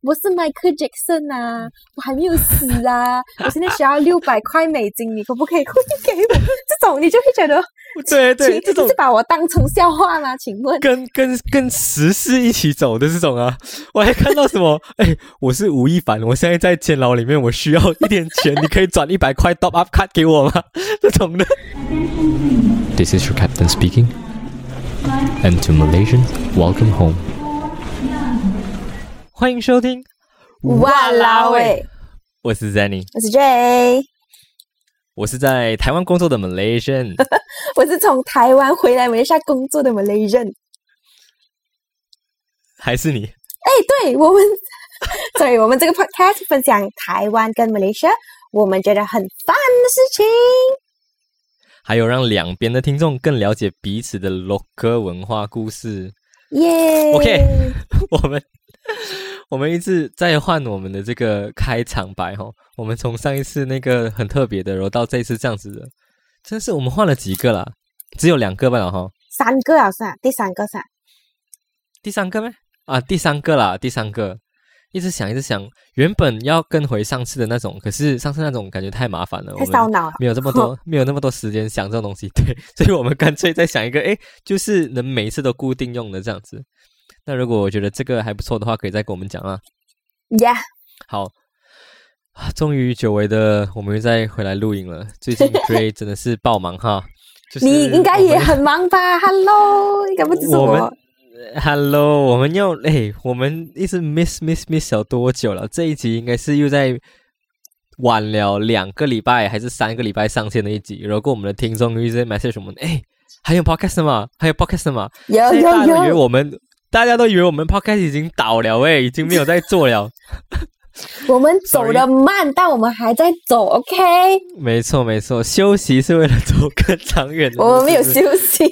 我是 Michael Jackson 啊，我还没有死啊，我现在需要六百块美金，你可不可以汇给我？这种你就会觉得，对对，这种是把我当成笑话吗？请问，跟跟跟时事一起走的这种啊，我还看到什么？哎，我是吴亦凡，我现在在监牢里面，我需要一点钱，你可以转一百块 top up card 给我吗？这种的。This is your captain speaking, and to Malaysians, welcome home. 欢迎收听，哇啦喂！我是 Zenny，我是 J，我是在台湾工作的 Malaysian，我是从台湾回来马来西亚工作的 Malaysian，还是你？哎，对我们，所以我们这个 podcast 分享台湾跟 Malaysia 我们觉得很 fun 的事情，还有让两边的听众更了解彼此的 local 文化故事。耶！OK，我们。我们一直在换我们的这个开场白哈，我们从上一次那个很特别的，然后到这次这样子的，真是我们换了几个啦？只有两个吧了哈？三个啊，是啊，第三个噻？第三个咩？啊，第三个啦，第三个。一直想，一直想，原本要跟回上次的那种，可是上次那种感觉太麻烦了，太烧脑，没有这么多，没有那么多时间想这种东西。对，所以我们干脆再想一个，哎，就是能每一次都固定用的这样子。那如果我觉得这个还不错的话，可以再跟我们讲啊。Yeah，好，终于久违的我们又再回来录影了。最近 Dray 真的是爆忙哈，你应该也很忙吧？Hello，应该不只是我。Hello，我们又 哎，我们一直 miss miss miss 了多久了？这一集应该是又在晚了两个礼拜还是三个礼拜上线的一集。如果我们的听众一直 message 什么？哎，还有 podcast 吗？还有 podcast 吗？有有有，以为我们。大家都以为我们 podcast 已经倒了哎，已经没有在做了。我们走的慢，但我们还在走，OK？没错没错，休息是为了走更长远的。我们没有休息，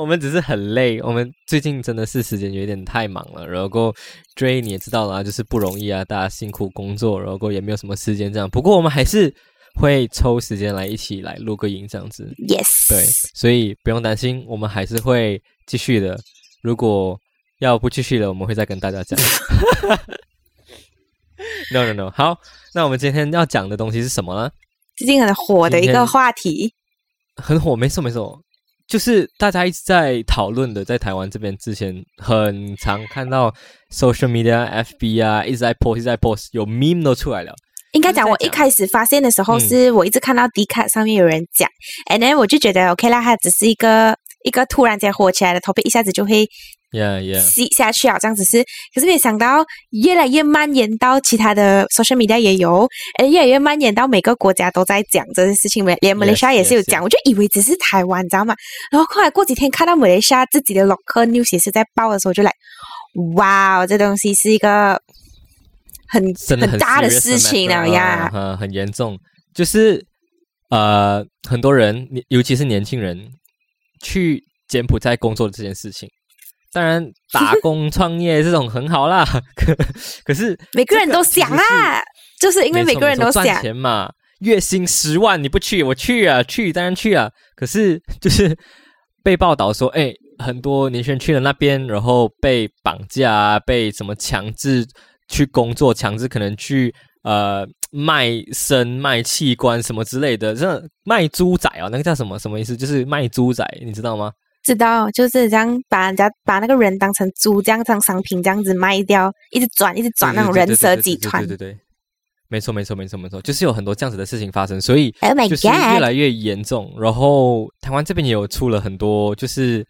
我们只是很累。我们最近真的是时间有点太忙了，然后追你也知道了，就是不容易啊，大家辛苦工作，然后也没有什么时间这样。不过我们还是。会抽时间来一起来录个音这样子，Yes，对，所以不用担心，我们还是会继续的。如果要不继续了，我们会再跟大家讲。No No No，好，那我们今天要讲的东西是什么呢？最近很火的一个话题，很火，没错没错，就是大家一直在讨论的，在台湾这边之前很常看到 social media FB 啊，一直在 post，一直在 post，有 meme 都出来了。应该讲，我一开始发现的时候，是我一直看到 D 卡上面有人讲，and then 我就觉得 OK 啦，它只是一个一个突然间火起来的 topic，一下子就会，yeah yeah，吸下去啊，这样子是，可是没想到越来越蔓延到其他的 social media 也有，哎，越来越蔓延到每个国家都在讲这件事情，连马来西亚也是有讲，我就以为只是台湾，你知道吗？然后后来过几天看到马来西亚自己的 local news 也是在报的时候，就来，哇，这东西是一个。很很大的事情了呀，嗯，很严重，就是呃，很多人，尤其是年轻人，去柬埔寨工作的这件事情，当然打工创业这种很好啦，可可是每个人都想啊，就是因为每个人都赚钱嘛，月薪十万你不去，我去啊，去当然去啊，可是就是被报道说，哎，很多年轻人去了那边，然后被绑架，被什么强制。去工作，强制可能去呃卖身、卖器官什么之类的，这卖猪仔啊，那个叫什么？什么意思？就是卖猪仔，你知道吗？知道，就是这样把人家把那个人当成猪，这样当商品这样子卖掉，一直转，一直转那种人蛇集团。对对对，没错没错没错没错，就是有很多这样子的事情发生，所以就是越来越严重。然后台湾这边也有出了很多，就是。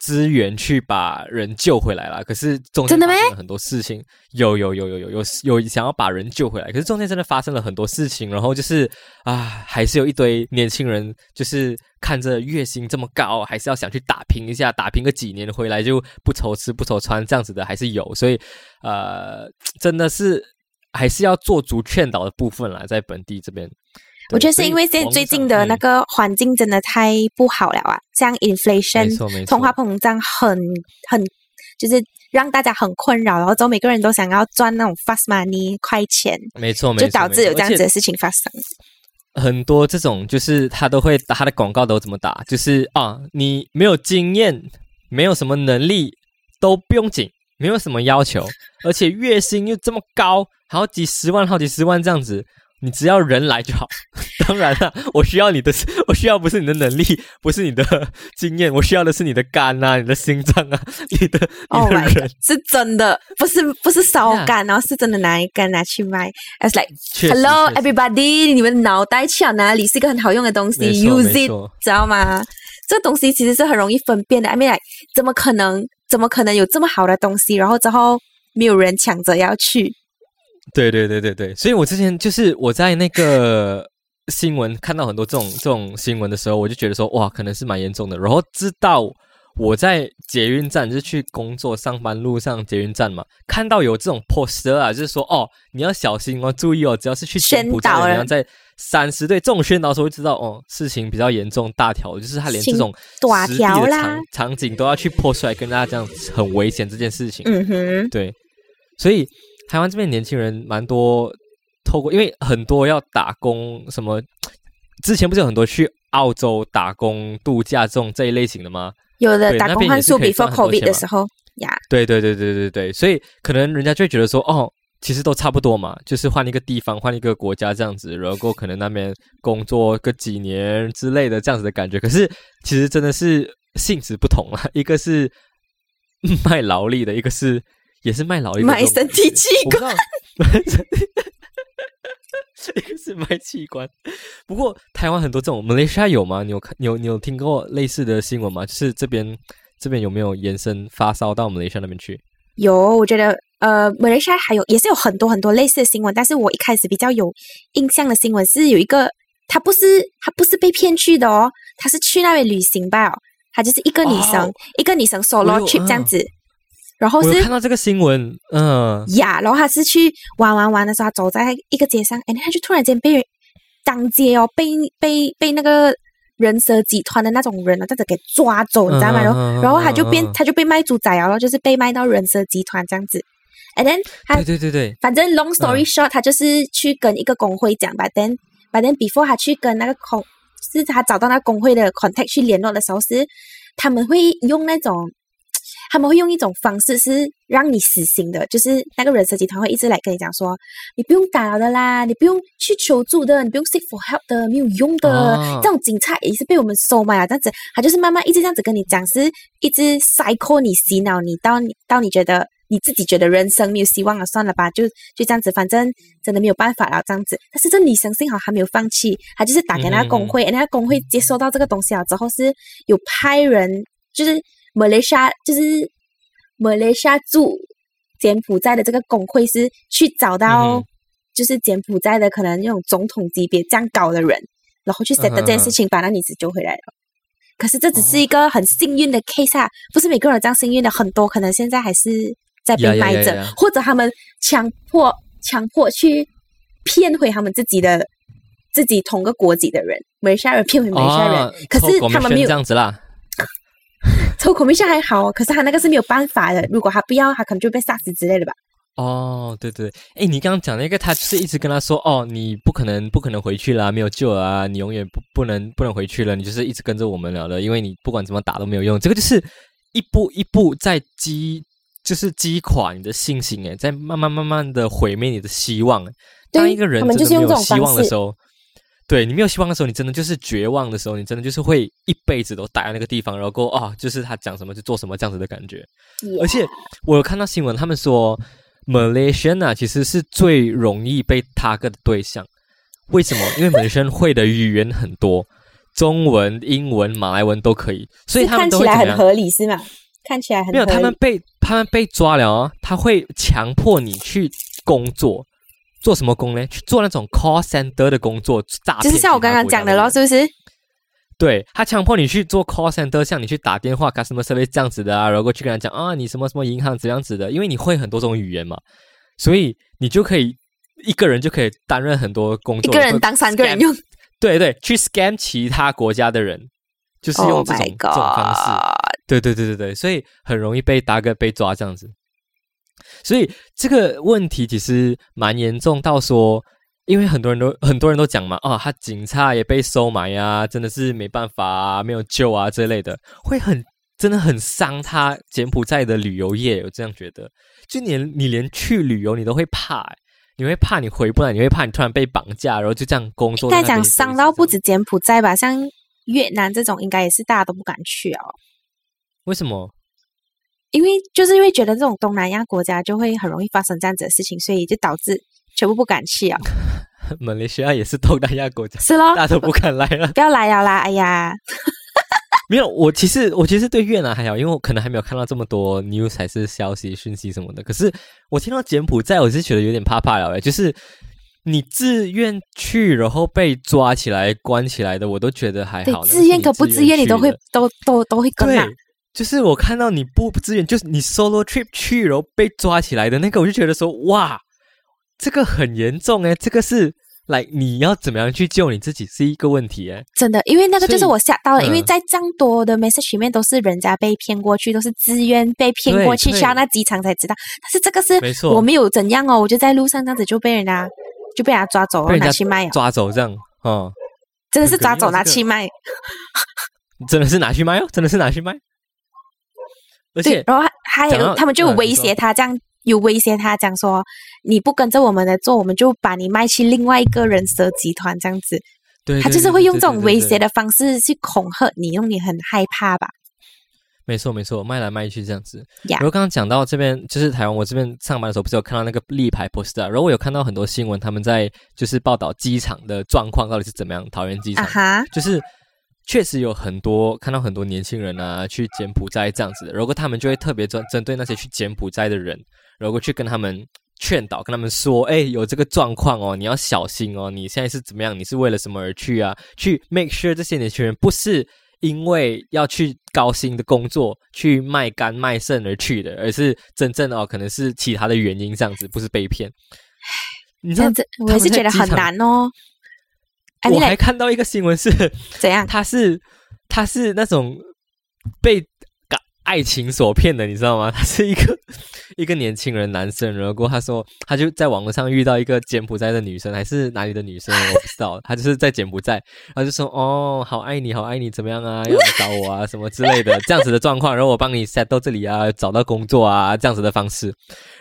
资源去把人救回来了，可是中间发生了很多事情，有有有有有有有想要把人救回来，可是中间真的发生了很多事情，然后就是啊，还是有一堆年轻人，就是看着月薪这么高，还是要想去打拼一下，打拼个几年回来就不愁吃不愁穿这样子的还是有，所以呃，真的是还是要做足劝导的部分啦，在本地这边。我觉得是因为现在最近的那个环境真的太不好了啊，像 inflation 通货膨胀很很就是让大家很困扰，然后之后每个人都想要赚那种 fast money 快钱，没错，就导致有这样子的事情发生。很多这种就是他都会打他的广告都怎么打，就是啊，你没有经验，没有什么能力都不用紧，没有什么要求，而且月薪又这么高，好几十万、好几十万这样子。你只要人来就好，当然了，我需要你的，我需要不是你的能力，不是你的经验，我需要的是你的肝啊，你的心脏啊，你的你的人是真的，不是不是烧肝，然后是真的拿一根拿去卖。As like hello everybody，你们脑袋去哪里？是一个很好用的东西，use it，知道吗？这个东西其实是很容易分辨的。I mean，怎么可能？怎么可能有这么好的东西？然后之后没有人抢着要去？对对对对对，所以我之前就是我在那个新闻看到很多这种这种新闻的时候，我就觉得说哇，可能是蛮严重的。然后知道我在捷运站，就是去工作上班路上捷运站嘛，看到有这种 poster 啊，就是说哦，你要小心哦，注意哦，只要是去柬埔寨，你要在三十对这种宣导时候会知道哦，事情比较严重，大条就是他连这种实地的场场景都要去破出来，跟大家这样很危险这件事情。嗯哼，对，所以。台湾这边年轻人蛮多，透过因为很多要打工，什么 之前不是有很多去澳洲打工度假这种这一类型的吗？有的打工换数比 for COVID 的时候呀。对对对对对对，所以可能人家就会觉得说，哦，其实都差不多嘛，就是换一个地方，换一个国家这样子，然后可能那边工作个几年之类的这样子的感觉。可是其实真的是性质不同啊，一个是卖劳力的，一个是。也是卖老一，卖身体器官，一个 是卖器官。不过台湾很多这种，马来西亚有吗？你有看？你有你有听过类似的新闻吗？就是这边这边有没有延伸发烧到马来西亚那边去？有，我觉得呃，马来西亚还有也是有很多很多类似的新闻。但是我一开始比较有印象的新闻是有一个，他不是他不是被骗去的哦，他是去那边旅行吧？他就是一个女生，一个女生 solo trip 这样子。然后是看到这个新闻，嗯，呀，然后他是去玩玩玩的时候，他走在一个街上，哎，他就突然间被人当街哦，被被被那个人蛇集团的那种人啊，这样子给抓走，你知道吗？然后然后他就变，他就被卖猪仔啊，就是被卖到人蛇集团这样子。And then 他对对对对，反正 long story short，他就是去跟一个工会讲吧。Then but then before 他去跟那个工，是他找到那工会的 contact 去联络的时候，是他们会用那种。他们会用一种方式是让你死心的，就是那个人设集团会一直来跟你讲说，你不用打扰的啦，你不用去求助的，你不用 seek for help 的，没有用的。这种警察也是被我们收买了，这样子，他就是慢慢一直这样子跟你讲，是一直塞扣你洗脑你，到你到你觉得你自己觉得人生没有希望了，算了吧，就就这样子，反正真的没有办法了，这样子。但是这女生幸好还没有放弃，她就是打给那个工会，那个工会接收到这个东西了之后，是有派人就是。马来西亚就是马来西亚驻柬埔寨的这个工会是去找到，就是柬埔寨的可能那种总统级别这样高的人，然后去 set 这件事情，把那女子救回来了。可是这只是一个很幸运的 case 啊，不是每个人这样幸运的，很多可能现在还是在被卖着，或者他们强迫强迫去骗回他们自己的自己同个国籍的人，马来西亚人骗回马来西亚人，可是他们没有这样子啦。抽孔明线还好，可是他那个是没有办法的。如果他不要，他可能就被杀死之类的吧。哦，对对，哎，你刚刚讲那个，他就是一直跟他说，哦，你不可能，不可能回去啦，没有救了，你永远不不能不能回去了，你就是一直跟着我们了的，因为你不管怎么打都没有用。这个就是一步一步在击，就是击垮你的信心，哎，在慢慢慢慢的毁灭你的希望。当一个人真的没有希望的时候。对你没有希望的时候，你真的就是绝望的时候，你真的就是会一辈子都待在那个地方，然后啊，就是他讲什么就做什么这样子的感觉。而且我有看到新闻，他们说 Malaysia 其实是最容易被 target 的对象。为什么？因为 Malaysia 会的语言很多，中文、英文、马来文都可以，所以他们看起来很合理是吗？看起来很没有，他们被他们被抓了，他会强迫你去工作。做什么工呢？去做那种 call center 的工作，诈骗。就是像我刚刚讲的咯，是不是？对他强迫你去做 call center，像你去打电话，customer service 这样子的啊，然后去跟他讲啊，你什么什么银行这样子的，因为你会很多种语言嘛，所以你就可以一个人就可以担任很多工作，一个人当三个人用。对对，去 scam 其他国家的人，就是用这种这种方式。对对对对对，所以很容易被大哥被抓这样子。所以这个问题其实蛮严重，到说，因为很多人都很多人都讲嘛，哦，他警察也被收买呀，真的是没办法，没有救啊之类的，会很真的很伤他柬埔寨的旅游业。我这样觉得，就你你连去旅游你都会怕，你会怕你回不来，你会怕你突然被绑架，然后就这样工作。应该讲伤到不止柬埔寨吧，像越南这种，应该也是大家都不敢去哦。为什么？因为就是因为觉得这种东南亚国家就会很容易发生这样子的事情，所以就导致全部不敢去啊。马来西亚也是东南亚国家，是咯，大家都不敢来了。不要来了啦！哎呀，没有，我其实我其实对越南还好，因为我可能还没有看到这么多 news 还是消息讯息什么的。可是我听到柬埔寨，我是觉得有点怕怕了。哎，就是你自愿去，然后被抓起来关起来的，我都觉得还好。自愿可不自愿，你都会都都都会跟。就是我看到你不不自愿，就是你 solo trip 去然后被抓起来的那个，我就觉得说哇，这个很严重哎，这个是来你要怎么样去救你自己是一个问题哎，真的，因为那个就是我吓到了，因为在这样多的 message 里面都是人家被骗过去，都是自愿被骗过去，去到那机场才知道，但是这个是没错，我没有怎样哦，我就在路上这样子就被人家就被人家抓走了，拿去卖，抓走这样哦，真的是抓走拿去卖，真的是拿去卖哦，真的是拿去卖。而且，然后还有他们就威胁他，这样有威胁他，讲说你不跟着我们的做，我们就把你卖去另外一个人蛇集团这样子。对，他就是会用这种威胁的方式去恐吓你，让你很害怕吧？没错，没错，卖来卖去这样子。然后刚刚讲到这边，就是台湾，我这边上班的时候，不是有看到那个立牌 poster，然后我有看到很多新闻，他们在就是报道机场的状况到底是怎么样，桃园机场，就是。确实有很多看到很多年轻人啊，去柬埔寨这样子的，如果他们就会特别针针对那些去柬埔寨的人，如果去跟他们劝导，跟他们说，哎，有这个状况哦，你要小心哦，你现在是怎么样？你是为了什么而去啊？去 make sure 这些年轻人不是因为要去高薪的工作去卖肝卖肾而去的，而是真正哦，可能是其他的原因这样子，不是被骗。你这样子，我是觉得很难哦。我还看到一个新闻是怎样？他是他是那种被爱情所骗的，你知道吗？他是一个一个年轻人男生，然后他说他就在网络上遇到一个柬埔寨的女生，还是哪里的女生我不知道。他就是在柬埔寨，然后就说哦，好爱你，好爱你，怎么样啊？要来找我啊？什么之类的 这样子的状况，然后我帮你 set 到这里啊，找到工作啊，这样子的方式。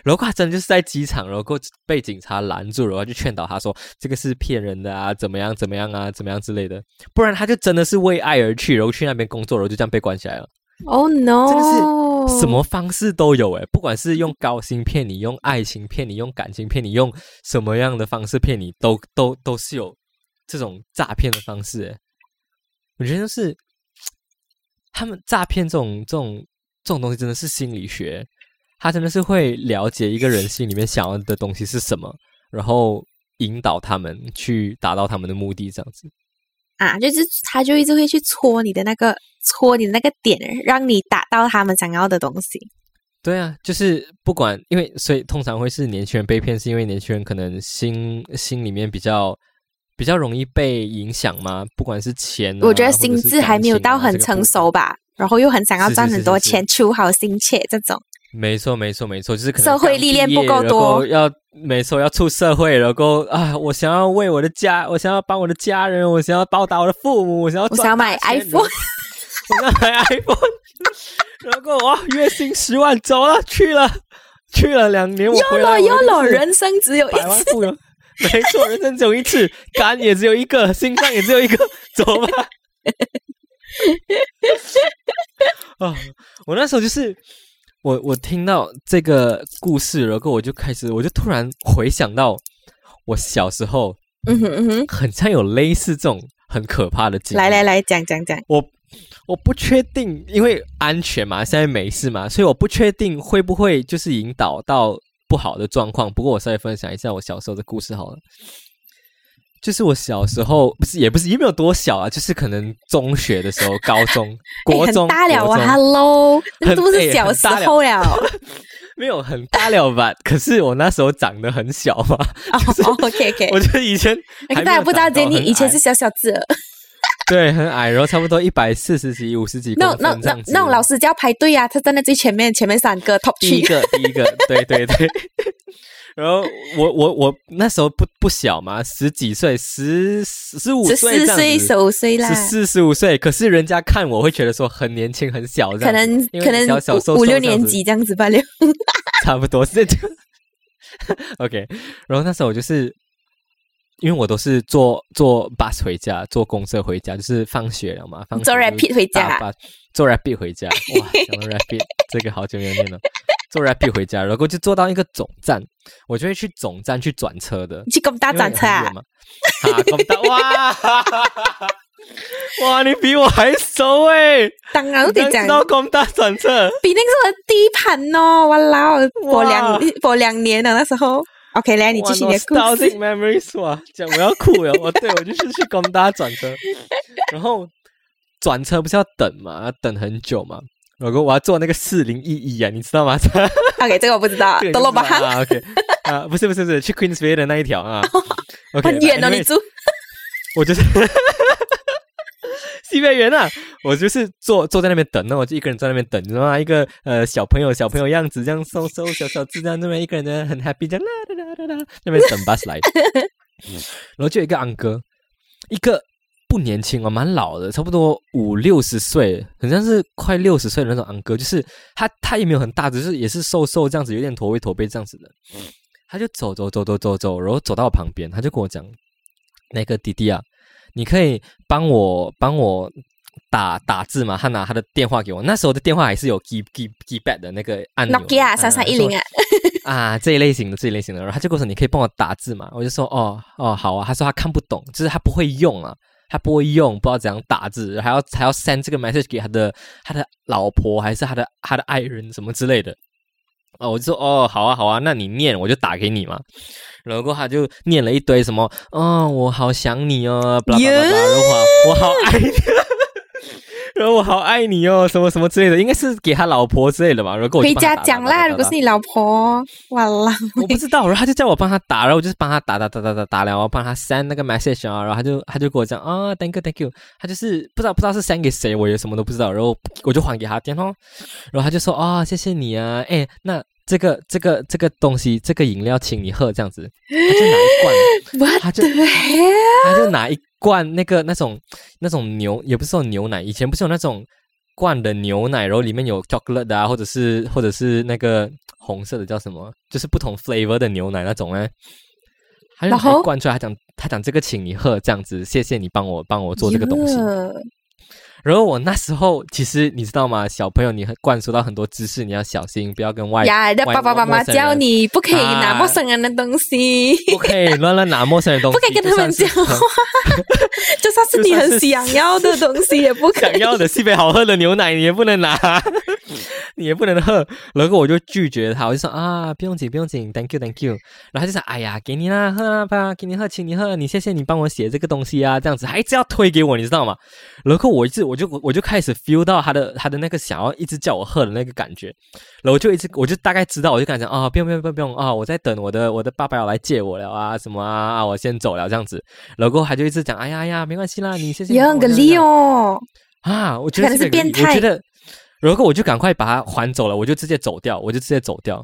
然后他真的就是在机场，然后被警察拦住，然后就劝导他说这个是骗人的啊，怎么样，怎么样啊，怎么样之类的。不然他就真的是为爱而去，然后去那边工作，然后就这样被关起来了。Oh no！真的是什么方式都有诶，不管是用高薪骗你，用爱情骗你，用感情骗你，用什么样的方式骗你，都都都是有这种诈骗的方式诶。我觉得是他们诈骗这种这种这种东西，真的是心理学，他真的是会了解一个人心里面想要的东西是什么，然后引导他们去达到他们的目的，这样子。啊，就是他就一直会去戳你的那个戳你的那个点，让你打到他们想要的东西。对啊，就是不管，因为所以通常会是年轻人被骗，是因为年轻人可能心心里面比较比较容易被影响嘛。不管是钱，我觉得心智还没有到很成熟吧，然后又很想要赚很多钱，求好心切这种。没错，没错，没错，就是可能社会历练不够多，要没错，要出社会，然后啊，我想要为我的家，我想要帮我的家人，我想要报答我的父母，我想要，我想要买 iPhone，我想买 iPhone，然后哇，月薪十万，走了，去了，去了两年，我回来，有了，人生只有一次，没错，人生只有一次，肝也只有一个，心脏也只有一个，走吧。啊，我那时候就是。我我听到这个故事，然后我就开始，我就突然回想到我小时候，嗯哼嗯哼，很像有类似这种很可怕的经历。来来来讲讲讲，我我不确定，因为安全嘛，现在没事嘛，所以我不确定会不会就是引导到不好的状况。不过我稍微分享一下我小时候的故事好了。就是我小时候不是也不是也没有多小啊，就是可能中学的时候、高中、国中、大了啊，Hello，那都是小时候了，没有很大了吧？可是我那时候长得很小嘛。哦，OK OK，我觉得以前大家不知道，你以前是小小子，对，很矮，然后差不多一百四十几、五十几公分那那那。那种老师就要排队啊，他站在最前面，前面三个 top 第一个，第一个，对对对。然后我我我那时候不不小嘛，十几岁，十十五岁，十四岁、十五岁啦，十四十五岁。可是人家看我会觉得说很年轻、很小，可能可能五六年级这样子吧，六 差不多是这样。OK，然后那时候我就是。因为我都是坐坐 bus 回家，坐公车回家，就是放学了嘛，放坐 rapid 回家，坐 rapid 回家，哇，讲到 rapid 这个好久没有念了，坐 rapid 回家，然后就坐到一个总站，我就会去总站去转车的，去工大转车啊？啊，工大哇，哇，你比我还熟哎，当然我得讲到工大转车，比那个第一盘哦，哇啦，我两我两年了那时候。OK，来，你继续你的故事。Memories 哇，讲我要哭了，我对我就是去工大转车，然后转车不是要等嘛，要等很久嘛。如果我要坐那个四零一一啊，你知道吗？OK，这个我不知道。德罗巴哈，OK 啊，不是不是不是，去 Queensway 的那一条啊。很远哦，你住。我就是。西北园啊，我就是坐坐在那边等，那我就一个人在那边等，你知道吗？一个呃小朋友小朋友样子，这样瘦瘦小小子这样，那边一个人在很 happy，这样啦啦啦啦，那边等 bus 来，然后就有一个安哥，一个不年轻哦，蛮老的，差不多五六十岁，好像是快六十岁的那种安哥，就是他他也没有很大，只是也是瘦瘦这样子，有点驼背驼背这样子的，他就走走走走走走，然后走到我旁边，他就跟我讲，那个弟弟啊。你可以帮我帮我打打字吗？他拿他的电话给我，那时候的电话还是有 key key keypad 的那个按钮，Nokia 三三一零啊，啊这一类型的这一类型的，然后他就跟我说你可以帮我打字嘛，我就说哦哦好啊，他说他看不懂，就是他不会用啊，他不会用，不知道怎样打字，还要还要 send 这个 message 给他的他的老婆还是他的他的爱人什么之类的。哦，我就说哦，好啊，好啊，那你念，我就打给你嘛。然后他就念了一堆什么，嗯，我好想你哦，巴拉巴拉巴拉，我好爱你。然后我好爱你哦，什么什么之类的，应该是给他老婆之类的吧。如果回家讲啦，如果是你老婆，完了，我不知道。然后他就叫我帮他打，然后我就是帮他打打打打打打了，我帮他 send 那个 message 啊。然后他就他就跟我讲啊，thank you thank you。他就是不知道不知道是 send 给谁，我也什么都不知道。然后我就还给他电话，然后他就说啊，谢谢你啊，哎，那这个这个这个东西，这个饮料请你喝，这样子，他就拿一罐，他就他就拿一。罐那个那种那种牛也不是说牛奶，以前不是有那种罐的牛奶，然后里面有 chocolate 啊，或者是或者是那个红色的叫什么，就是不同 flavor 的牛奶那种呢？然后灌出来，他讲他讲这个请你喝，这样子，谢谢你帮我帮我做这个东西。然后我那时候其实你知道吗？小朋友，你灌输到很多知识，你要小心，不要跟外呀，爸爸妈妈教你不可以拿陌生人的东西，不可以乱乱拿陌生人东西，不可以跟他们讲话，是你很想要的东西也不可以。想要的西北好喝的牛奶你也不能拿，你也不能喝。然后我就拒绝他，我就说啊，不用紧，不用紧，Thank you，Thank you。然后他就说，哎呀，给你啦，喝啊，爸，给你喝，请你喝，你谢谢你帮我写这个东西啊，这样子还一直要推给我，你知道吗？然后我一直。我就我就开始 feel 到他的他的那个想要一直叫我喝的那个感觉，然后就一直我就大概知道，我就跟他讲啊，不用不用不用不用啊，我在等我的我的爸爸要来接我了啊，什么啊啊，我先走了这样子，然后他就一直讲，哎呀呀，没关系啦，你谢谢。有个理哦啊，我觉得是变态。我觉得，然后我就赶快把他还走了，我就直接走掉，我就直接走掉，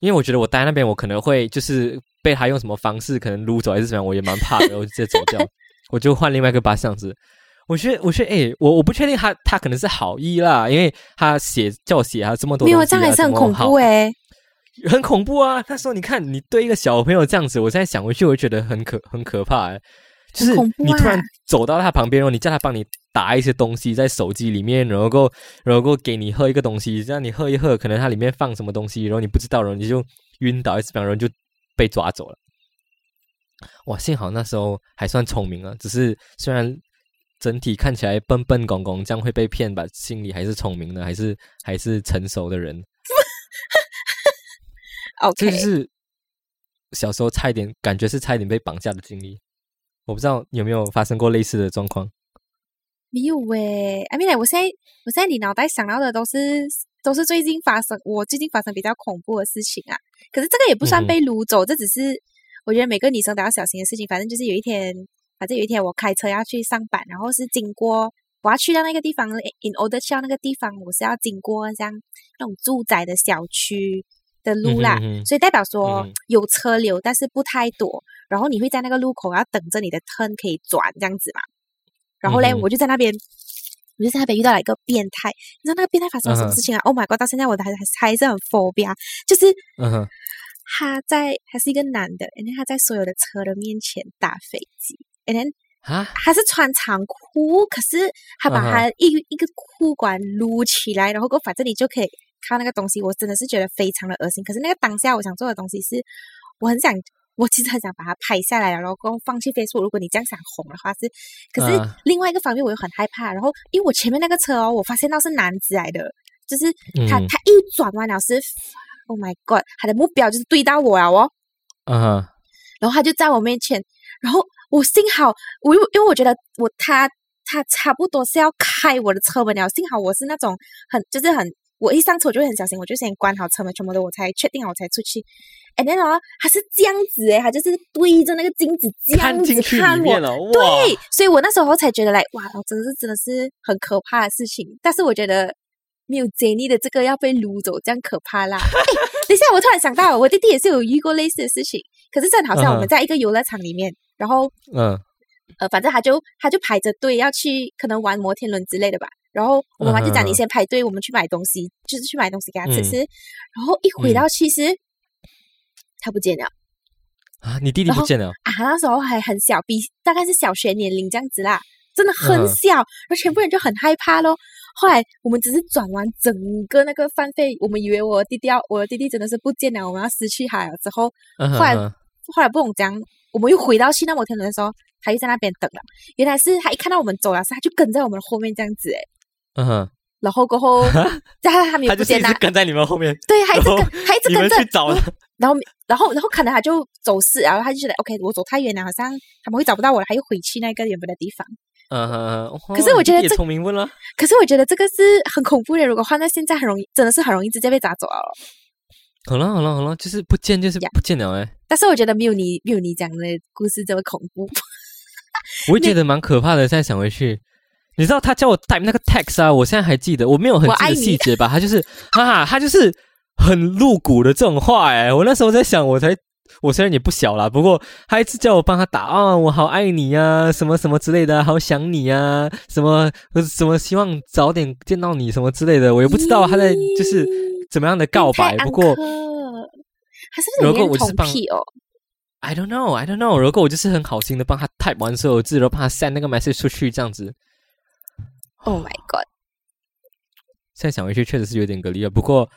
因为我觉得我待那边我可能会就是被他用什么方式可能撸走还是怎样，我也蛮怕的，我就直接走掉，我就换另外一个巴士样子。我觉得，我觉得，哎，我我不确定他他可能是好意啦，因为他写叫我写他这么多，没有这样还是很恐怖哎，很恐怖啊！他说：“你看，你对一个小朋友这样子，我现在想回去，我觉得很可很可怕哎，就是你突然走到他旁边，然后你叫他帮你打一些东西在手机里面，然后然后给你喝一个东西，让你喝一喝，可能它里面放什么东西，然后你不知道，然后你就晕倒，一次，然后就被抓走了。哇，幸好那时候还算聪明啊，只是虽然。整体看起来笨笨公公，这样会被骗吧？心里还是聪明的，还是还是成熟的人？哦，这是小时候差一点，感觉是差一点被绑架的经历。我不知道有没有发生过类似的状况。没有喂，阿米莱，我现在我现在你脑袋想到的都是都是最近发生，我最近发生比较恐怖的事情啊。可是这个也不算被掳走，这只是我觉得每个女生都要小心的事情。反正就是有一天。反正有一天我开车要去上班，然后是经过我要去到那个地方，in order 去到那个地方，我是要经过像那种住宅的小区，的路啦，所以代表说有车流，但是不太多。然后你会在那个路口要等着你的 turn 可以转这样子嘛。然后嘞，我就在那边，我就在那边遇到了一个变态。你知道那个变态发生了什么事情啊？Oh my god！到现在我还还还是很 phobia，就是他在他是一个男的，and then 他在所有的车的面前打飞机，and then 啊，他是穿长裤，可是他把他一一个裤管撸起来，然后过反正你就可以看那个东西。我真的是觉得非常的恶心。可是那个当下我想做的东西是，我很想，我其实很想把它拍下来，然后放弃 Facebook。如果你这样想红的话是，可是另外一个方面我又很害怕。然后因为我前面那个车哦，我发现到是男子来的，就是他他一转弯了是，Oh my God，他的目标就是对到我了哦，嗯，然后他就在我面前，然后。我幸好，我因因为我觉得我他他差不多是要开我的车门了。幸好我是那种很就是很，我一上车我就会很小心，我就先关好车门全部的，我才确定好我才出去。哎，那后他是这样子哎，他就是对着那个镜子这样子看我，对，所以我那时候才觉得来哇，真的是真的是很可怕的事情。但是我觉得没有 Jenny 的这个要被掳走这样可怕啦。等一下，我突然想到，我弟弟也是有遇过类似的事情，可是正好像我们在一个游乐场里面。然后，嗯，呃，反正他就他就排着队要去可能玩摩天轮之类的吧。然后我妈妈就讲你先排队，我们去买东西，就是去买东西给他吃吃。然后一回到其实他不见了啊！你弟弟不见了啊？那时候还很小，比大概是小学年龄这样子啦，真的很小。然后全部人就很害怕咯。后来我们只是转完整个那个饭费，我们以为我弟弟要我的弟弟真的是不见了，我们要失去他了。之后后来后来不懂讲。我们又回到去那摩天轮的时候，他就在那边等了。原来是他一看到我们走了，是他就跟在我们后面这样子哎。嗯哼。然后过后，在他他没有不见他跟在你们后面。对，还一直跟，还一直跟着。找。然后，然后，然后可能他就走失，然后他就觉得 OK，我走太远了，好像他们会找不到我了，他又回去那个原本的地方。嗯哼。可是我觉得这聪明问了。可是我觉得这个是很恐怖的，如果换在现在，很容易，真的是很容易直接被砸走了。好了好了好了，就是不见就是不见了哎。但是我觉得没有你没有你讲的故事这么恐怖。我也觉得蛮可怕的。现在想回去，你知道他叫我 type 那个 text 啊，我现在还记得，我没有很记得细节吧？他就是哈，他就是很露骨的这种话哎。我那时候在想，我才我虽然也不小了，不过他一直叫我帮他打啊，我好爱你呀，什么什么之类的，好想你呀，什么什么希望早点见到你什么之类的，我也不知道他在就是。怎么样的告白？不过，还是如果我就是帮哦，I don't know, I don't know。如果我就是很好心的帮他 type 完所有字，然后帮他 send 那个 message 出去，这样子。Oh my god！现在想回去，确实是有点隔离了。不过，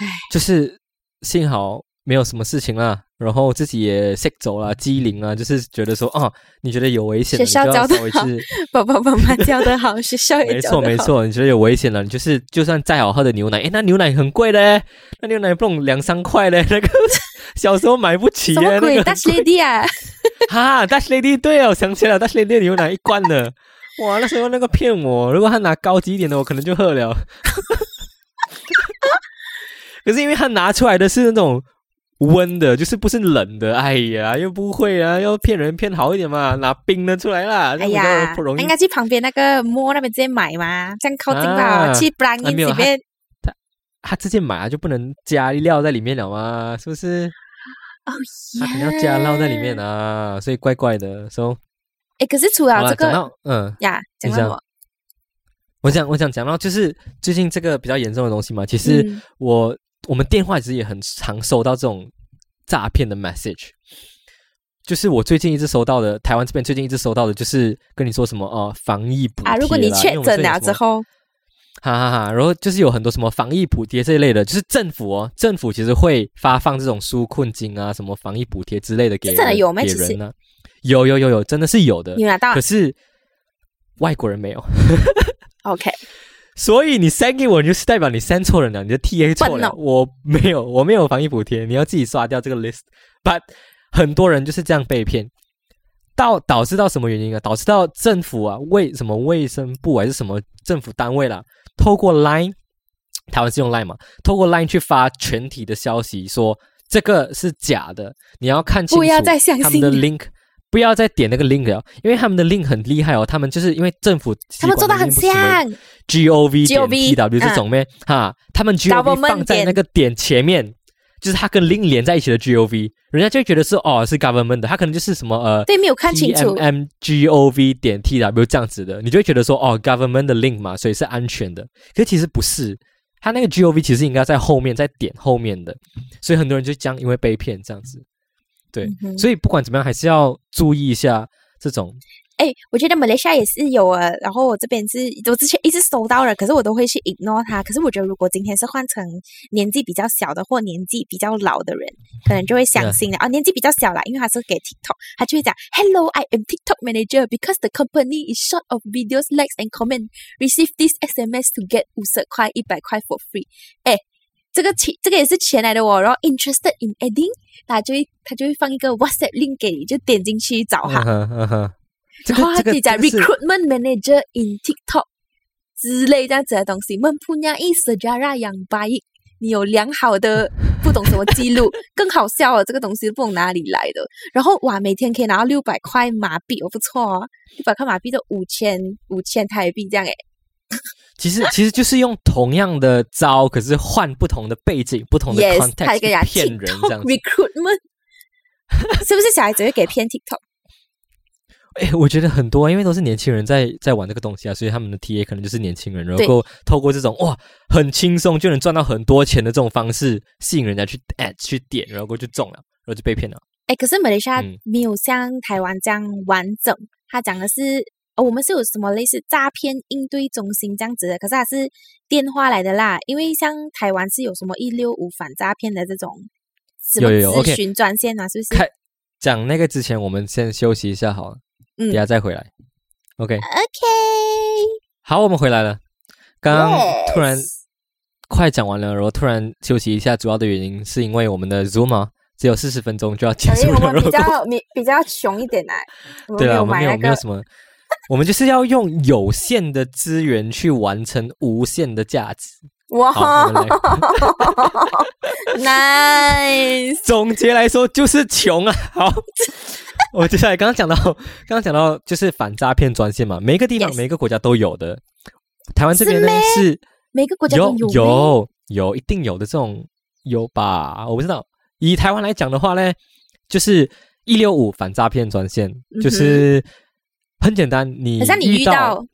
唉，就是幸好。没有什么事情啦，然后自己也 sick 走了，机灵啊，就是觉得说，哦，你觉得有危险，学校教的好，爸爸妈妈教的好，学校也没错没错，你觉得有危险了，你就是就算再好喝的牛奶，诶，那牛奶很贵嘞，那牛奶不用两三块嘞，那个小时候买不起耶，那个大 lady 啊，哈，大 lady 对哦，我想起来了，大 lady 牛奶一罐的，哇，那时候那个骗我，如果他拿高级一点的，我可能就喝了，可是因为他拿出来的是那种。温的，就是不是冷的。哎呀，又不会啊，要骗人骗好一点嘛，拿冰的出来啦。哎呀，不容易。应该去旁边那个摸那边直接买嘛，这样靠近吧，去不然里面。他他直接买啊，就不能加料在里面了吗？是不是？哦他肯定要加料在里面啊，所以怪怪的。说，哎，可是除了这个，嗯呀，讲到什么？我想，我想讲到就是最近这个比较严重的东西嘛。其实我。我们电话其实也很常收到这种诈骗的 message，就是我最近一直收到的，台湾这边最近一直收到的，就是跟你说什么哦，防疫补贴啊，如果你确诊了之后，哈哈哈，然后就是有很多什么防疫补贴这一类的，就是政府哦，政府其实会发放这种纾困金啊，什么防疫补贴之类的给真的有给人呢？有有有有，真的是有的，你拿到？可是外国人没有。OK。所以你 send 给我，你就是代表你 send 错人了，你的 TA 错了。我没有，我没有防疫补贴，你要自己刷掉这个 list。But 很多人就是这样被骗，到导致到什么原因啊？导致到政府啊，卫什么卫生部还是什么政府单位啦，透过 Line，台湾是用 Line 嘛？透过 Line 去发全体的消息，说这个是假的，你要看清楚他们的 link。不要再点那个 link 了，因为他们的 link 很厉害哦。他们就是因为政府他们做的很像 G O V 点 T W 这种咩哈，他们 G O V 放在那个点前面，就是它跟 link 连在一起的 gov，人家就会觉得是哦是 government 的，它可能就是什么呃对没有看清楚 m gov 点 tw 这样子的，你就会觉得说哦 government 的 link 嘛，所以是安全的。可其实不是，它那个 gov 其实应该在后面，在点后面的，所以很多人就将因为被骗这样子。对，所以不管怎么样，还是要注意一下这种。哎，我觉得马来西亚也是有啊。然后我这边是，我之前一直收到了，可是我都会去 ignore 它。可是我觉得，如果今天是换成年纪比较小的或年纪比较老的人，可能就会相信了啊。年纪比较小啦，因为他是给 TikTok，他就会讲：Hello, I am TikTok manager. Because the company is short of videos, likes and comment, receive this SMS to get 五十块、一百块 for free。哎，这个钱，这个也是钱来的哦。然后 interested in adding，他就会他就会放一个 WhatsApp link 给你，就点进去找哈。然后他自己讲 recruitment manager in TikTok 之类这样子的东西。们普亚伊斯加拉养白，你有良好的不懂什么记录，更好笑哦！这个东西不懂哪里来的。然后哇，每天可以拿到六百块马币，哦，不错哦，六百块马币就五千五千台币这样诶。其实其实就是用同样的招，可是换不同的背景、不同的 context 骗人这样子。recruitment 是不是小孩子会给骗 TikTok？哎，我觉得很多，因为都是年轻人在在玩这个东西啊，所以他们的 TA 可能就是年轻人，然后透过这种哇很轻松就能赚到很多钱的这种方式，吸引人家去 at 去点，然后就中了，然后就被骗了。哎，可是马来西亚没有像台湾这样完整，他讲的是我们是有什么类似诈骗应对中心这样子的，可是它是电话来的啦，因为像台湾是有什么一六五反诈骗的这种什么咨询专线啊，是不是？讲那个之前，我们先休息一下好了。等下再回来，OK。OK，好，我们回来了。刚刚突然快讲完了，然后突然休息一下，主要的原因是因为我们的 Zoom 只有四十分钟就要结束了。我们比较比比较穷一点来，对啊，我们没有没有什么，我们就是要用有限的资源去完成无限的价值。哇，Nice！总结来说就是穷啊。好。我接下来刚刚讲到，刚刚讲到就是反诈骗专线嘛，每一个地方、每一个国家都有的。台湾这边呢是每个国家有有有一定有的这种有吧？我不知道。以台湾来讲的话呢，就是一六五反诈骗专线，就是很简单，你遇到，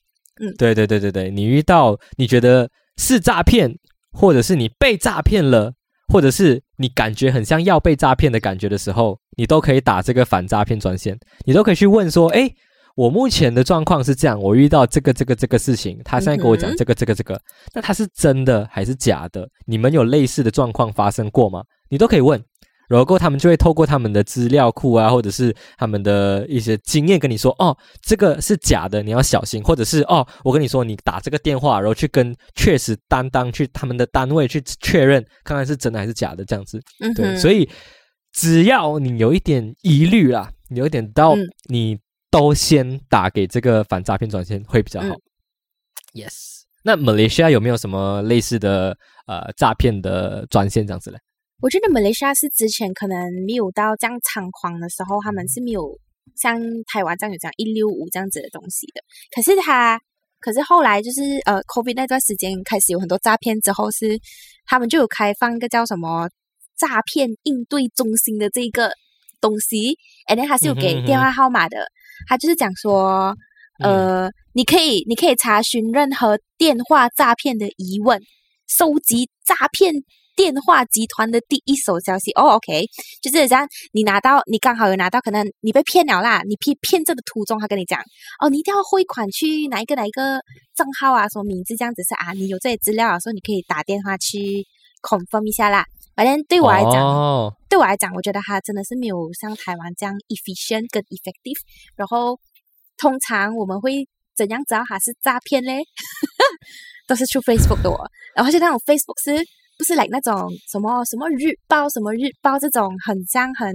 嗯，对对对对对，你遇到你觉得是诈骗，或者是你被诈骗了。或者是你感觉很像要被诈骗的感觉的时候，你都可以打这个反诈骗专线，你都可以去问说：“哎，我目前的状况是这样，我遇到这个这个这个事情，他现在跟我讲这个这个这个，那他是真的还是假的？你们有类似的状况发生过吗？你都可以问。”然后他们就会透过他们的资料库啊，或者是他们的一些经验跟你说，哦，这个是假的，你要小心。或者是哦，我跟你说，你打这个电话，然后去跟确实担当去他们的单位去确认，看看是真的还是假的这样子。对，所以只要你有一点疑虑啦，有一点到，你都先打给这个反诈骗专线会比较好。Yes，那马来西亚有没有什么类似的呃诈骗的专线这样子嘞？我觉得马来西亚是之前可能没有到这样猖狂的时候，他们是没有像台湾这样有这样一六五这样子的东西的。可是他，可是后来就是呃，COVID 那段时间开始有很多诈骗之后，是他们就有开放一个叫什么诈骗应对中心的这个东西，然后他是有给电话号码的，他就是讲说，呃，你可以你可以查询任何电话诈骗的疑问，收集诈骗。电话集团的第一手消息哦，OK，就是这样。你拿到，你刚好有拿到，可能你被骗了啦。你骗骗这个途中，他跟你讲哦，你一定要汇款去哪一个哪一个账号啊，什么名字这样子是啊？你有这些资料的时候，你可以打电话去 confirm 一下啦。反正对我来讲，对我来讲，我觉得他真的是没有像台湾这样 efficient 跟 effective。然后通常我们会怎样知道他是诈骗嘞？都是出 Facebook 的我，然后就那种 Facebook 是。不是 like 那种什么什么日报什么日报这种很像很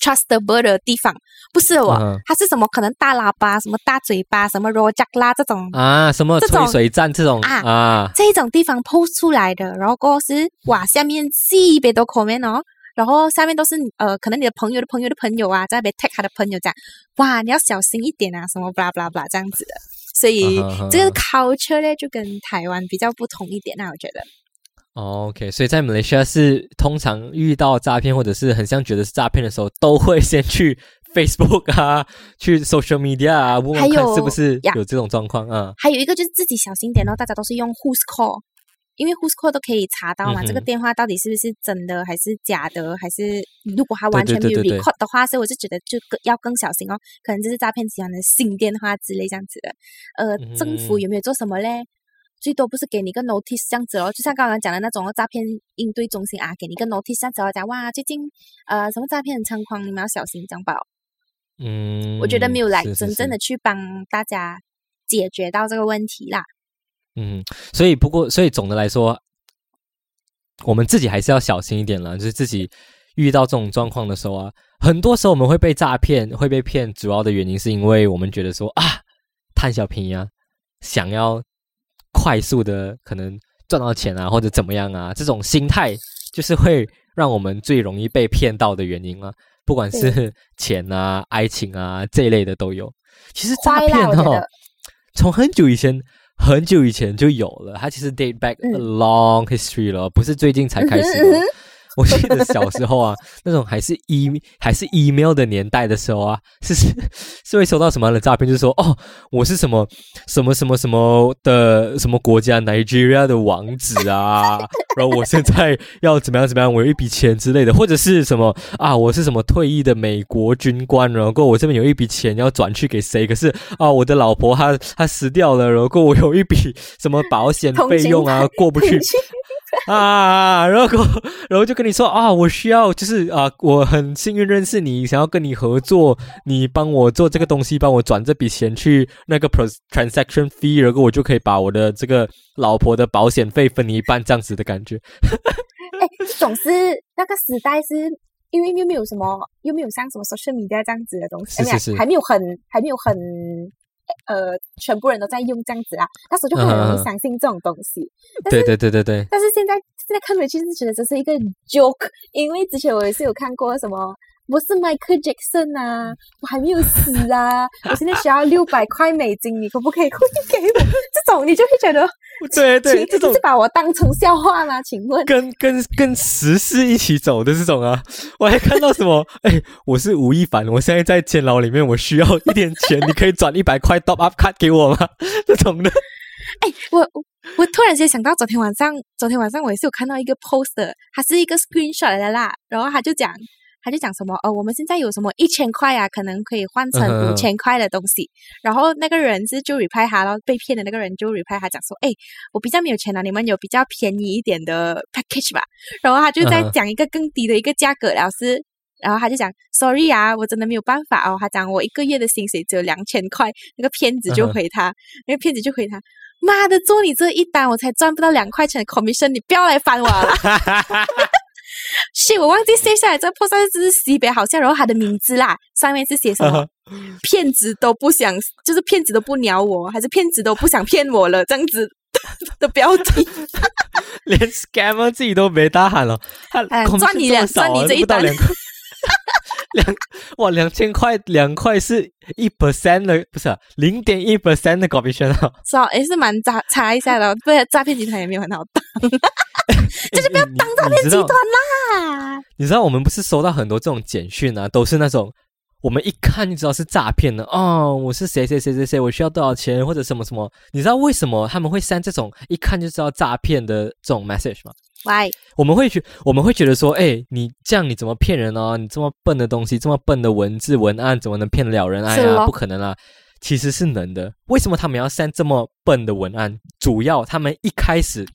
trustable 的地方，不是我，它是什么可能大喇叭、什么大嘴巴、什么 rojak 啦这种啊，什么吹水站这种啊啊，这种地方 post 出来的，然后过是哇，下面细别多 comment 哦，然后下面都是呃，可能你的朋友的朋友的朋友啊，在那边 tag 他的朋友讲，哇，你要小心一点啊，什么 blah blah blah 这样子的，所以这个 culture 呢就跟台湾比较不同一点，那我觉得。OK，所以在马来西亚是通常遇到诈骗或者是很像觉得是诈骗的时候，都会先去 Facebook 啊，去 Social Media 啊，问问看是不是有这种状况啊。还有一个就是自己小心点哦，大家都是用 Who's Call，因为 Who's Call 都可以查到嘛，这个电话到底是不是真的还是假的，还是如果他完全没有 record 的话，所以我就觉得就更要更小心哦，可能这是诈骗集团的新电话之类这样子的。呃，政府有没有做什么嘞？最多不是给你个 notice 这样子哦，就像刚刚讲的那种诈骗应对中心啊，给你个 notice 这样子哦，讲哇最近呃什么诈骗的猖狂，你们要小心这样吧。嗯，我觉得没有来真正的去帮大家解决到这个问题啦。嗯，所以不过所以总的来说，我们自己还是要小心一点了，就是自己遇到这种状况的时候啊，很多时候我们会被诈骗，会被骗，主要的原因是因为我们觉得说啊贪小便宜啊，想要。快速的可能赚到钱啊，或者怎么样啊？这种心态就是会让我们最容易被骗到的原因啊。不管是钱啊、爱情啊这一类的都有。其实诈骗哦，从很久以前、很久以前就有了。它其实 date back a long history 了，不是最近才开始。我记得小时候啊，那种还是 e 还是 email 的年代的时候啊，是是 是会收到什么样的诈骗？就是说，哦，我是什么什么什么什么的什么国家 Nigeria 的王子啊，然后我现在要怎么样怎么样，我有一笔钱之类的，或者是什么啊，我是什么退役的美国军官，然后我这边有一笔钱要转去给谁？可是啊，我的老婆她她死掉了，然后我有一笔什么保险费用啊，过不去。啊，然后，然后就跟你说啊，我需要就是啊，我很幸运认识你，想要跟你合作，你帮我做这个东西，帮我转这笔钱去那个 transaction fee，然后我就可以把我的这个老婆的保险费分你一半，这样子的感觉。哎，总之那个时代是因为又没有什么，又没有像什么 social media 这样子的东西，是是是，还没有很，还没有很。呃，全部人都在用这样子啊，那时候就很容易相信这种东西。对对对对对。但是现在现在看回去是觉得这是一个 joke，因为之前我也是有看过什么。我是 Michael Jackson 啊，我还没有死啊！我现在需要六百块美金，你可不可以汇给我？这种你就会觉得，对对，这种是把我当成笑话吗？请问，跟跟跟时事一起走的这种啊，我还看到什么？哎，我是吴亦凡，我现在在监牢里面，我需要一点钱，你可以转一百块 top up card 给我吗？这种的。哎，我我突然间想到，昨天晚上，昨天晚上我也是有看到一个 poster，它是一个 screenshot 的啦，然后他就讲。他就讲什么哦，我们现在有什么一千块啊，可能可以换成五千块的东西。然后那个人是就 reply 他然后，被骗的那个人就 reply 他讲说，哎，我比较没有钱了，你们有比较便宜一点的 package 吧？然后他就在讲一个更低的一个价格，老师。然后他就讲，sorry 啊，我真的没有办法哦。他讲我一个月的薪水只有两千块。那个骗子就回他，那个骗子就回他，妈的，做你这一单我才赚不到两块钱的 commission，你不要来烦我了。是我忘记写下来，这个破绽是西北好像，然后他的名字啦，上面是写什么？骗子都不想，就是骗子都不鸟我，还是骗子都不想骗我了？这样子的 标题，连 scammer 自己都没大喊了，他赚你两赚你这一单。两哇，两千块两块是一 percent 的，不是零点一 percent 的 commission 啊，是啊，也是蛮诈查一下的，不然诈骗集团也没有很好当，就是不要当诈骗集团啦。你知道我们不是收到很多这种简讯啊，都是那种。我们一看就知道是诈骗的哦，我是谁谁谁谁谁，我需要多少钱或者什么什么？你知道为什么他们会删这种一看就知道诈骗的这种 message 吗？Why？我们会觉我们会觉得说，哎，你这样你怎么骗人呢？你这么笨的东西，这么笨的文字文案，怎么能骗得了人？哎呀，不可能啊！其实是能的。为什么他们要删这么笨的文案？主要他们一开始。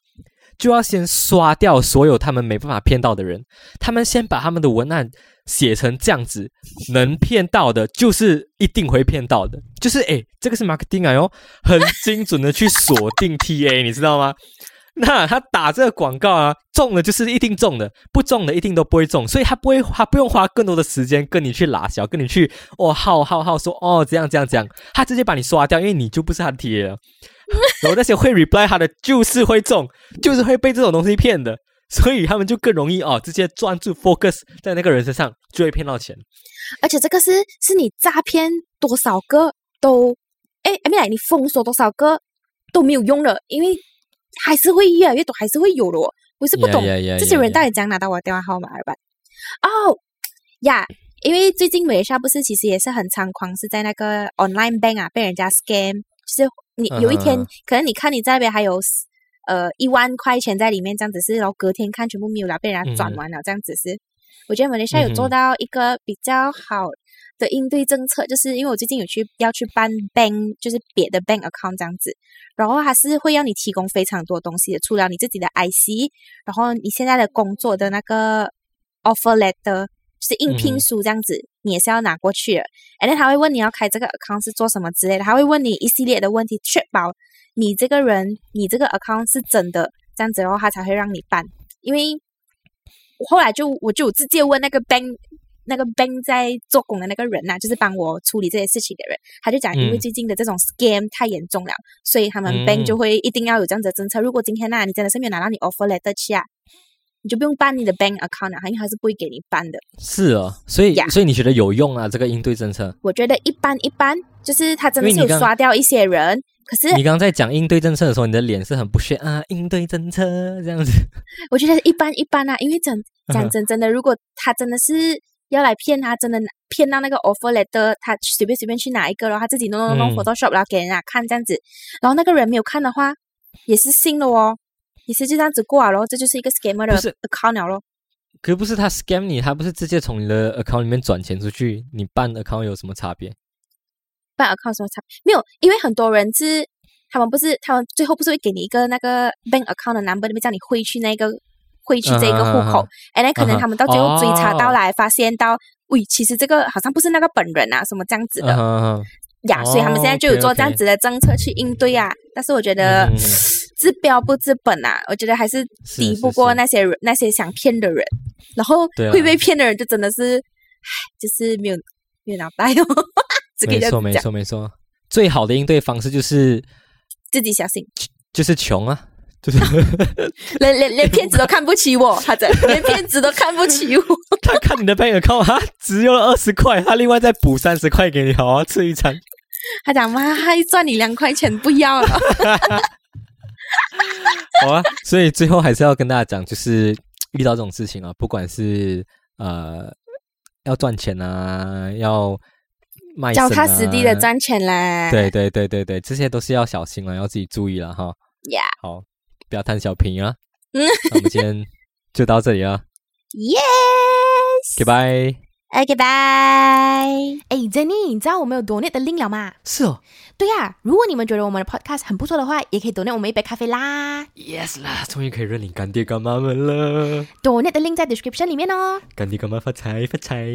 就要先刷掉所有他们没办法骗到的人，他们先把他们的文案写成这样子，能骗到的，就是一定会骗到的，就是诶，这个是 marketing 啊哟，很精准的去锁定 TA，你知道吗？那他打这个广告啊，中了就是一定中的，不中的一定都不会中，所以他不会，他不用花更多的时间跟你去拉小，跟你去哦耗耗耗说哦这样这样这样，他直接把你刷掉，因为你就不是他的 TA 了。然后那些会 reply 他的，就是会中，就是会被这种东西骗的，所以他们就更容易哦，直接专注 focus 在那个人身上，就会骗到钱。而且这个是是你诈骗多少个都，哎，哎没来，你封锁多少个都没有用了，因为还是会越来越多，还是会有的哦。我是不懂这些人到底怎样拿到我的电话号码吧？哦呀，因为最近美莎不是其实也是很猖狂，是在那个 online bank 啊被人家 scam，就是你有一天可能你看你这边还有呃一万块钱在里面这样子是，然后隔天看全部没有了，被人家转完了这样子是。我觉得马来西亚有做到一个比较好的应对政策，就是因为我最近有去要去办 bank，就是别的 bank account 这样子，然后还是会要你提供非常多东西的，除了你自己的 IC，然后你现在的工作的那个 offer letter，就是应聘书这样子，你也是要拿过去的。然后他会问你要开这个 account 是做什么之类的，他会问你一系列的问题，确保你这个人你这个 account 是真的这样子，然后他才会让你办，因为。后来就我就直接问那个 bank 那个 bank 在做工的那个人呐，就是帮我处理这些事情的人，他就讲，因为最近的这种 scam 太严重了，所以他们 bank 就会一定要有这样子的政策。如果今天呐，你真的是没有拿到你 offer letter 去啊，你就不用办你的 bank account 了，因为他是不会给你办的。是哦，所以所以你觉得有用啊？这个应对政策？我觉得一般一般，就是他真的是有刷掉一些人。可是你刚刚在讲应对政策的时候，你的脸是很不屑啊，应对政策这样子。我觉得一般一般啊，因为真讲真真的，如果他真的是要来骗他，真的骗到那个 offer letter，他随便随便去拿一个，然后他自己弄弄弄 Photoshop，然后给人家看这样子，然后那个人没有看的话，也是信了哦，也是就这样子过了，这就是一个 scammer 的 account 了咯。可不是他 scam 你，他不是直接从你的 account 里面转钱出去，你办 account 有什么差别？办 account 什么差没有？因为很多人是他们不是他们最后不是会给你一个那个 bank account 的 number，那边叫你汇去那个汇去这个户口，哎，那可能他们到最后追查到来，发现到，喂，其实这个好像不是那个本人啊，什么这样子的呀，所以他们现在就有做这样子的政策去应对啊。但是我觉得治标不治本啊，我觉得还是敌不过那些人那些想骗的人，然后会被骗的人就真的是，唉，就是没有没有脑袋哦。没错，没错，没错。最好的应对方式就是自己小心，就是穷啊，就是 连连连骗子都看不起我，他这连骗子都看不起我。他看你的朋友靠他只有二十块，他另外再补三十块给你，好好吃一餐。他讲妈，还赚你两块钱，不要了。好啊，所以最后还是要跟大家讲，就是遇到这种事情啊，不管是呃要赚钱啊，要。脚踏实地的赚钱嘞！对对对对对，这些都是要小心了，要自己注意了哈。呀，好，不要贪小便宜啊。嗯，我们今天就到这里啊。Yes，Goodbye。哎，Goodbye。哎，Jenny，你知道我们有 donate 的 link 了吗？是哦。对呀，如果你们觉得我们的 podcast 很不错的话，也可以 donate 我们一杯咖啡啦。Yes 啦，终于可以认领干爹干妈们了。donate 的 link 在 description 里面哦。干爹干妈发财发财。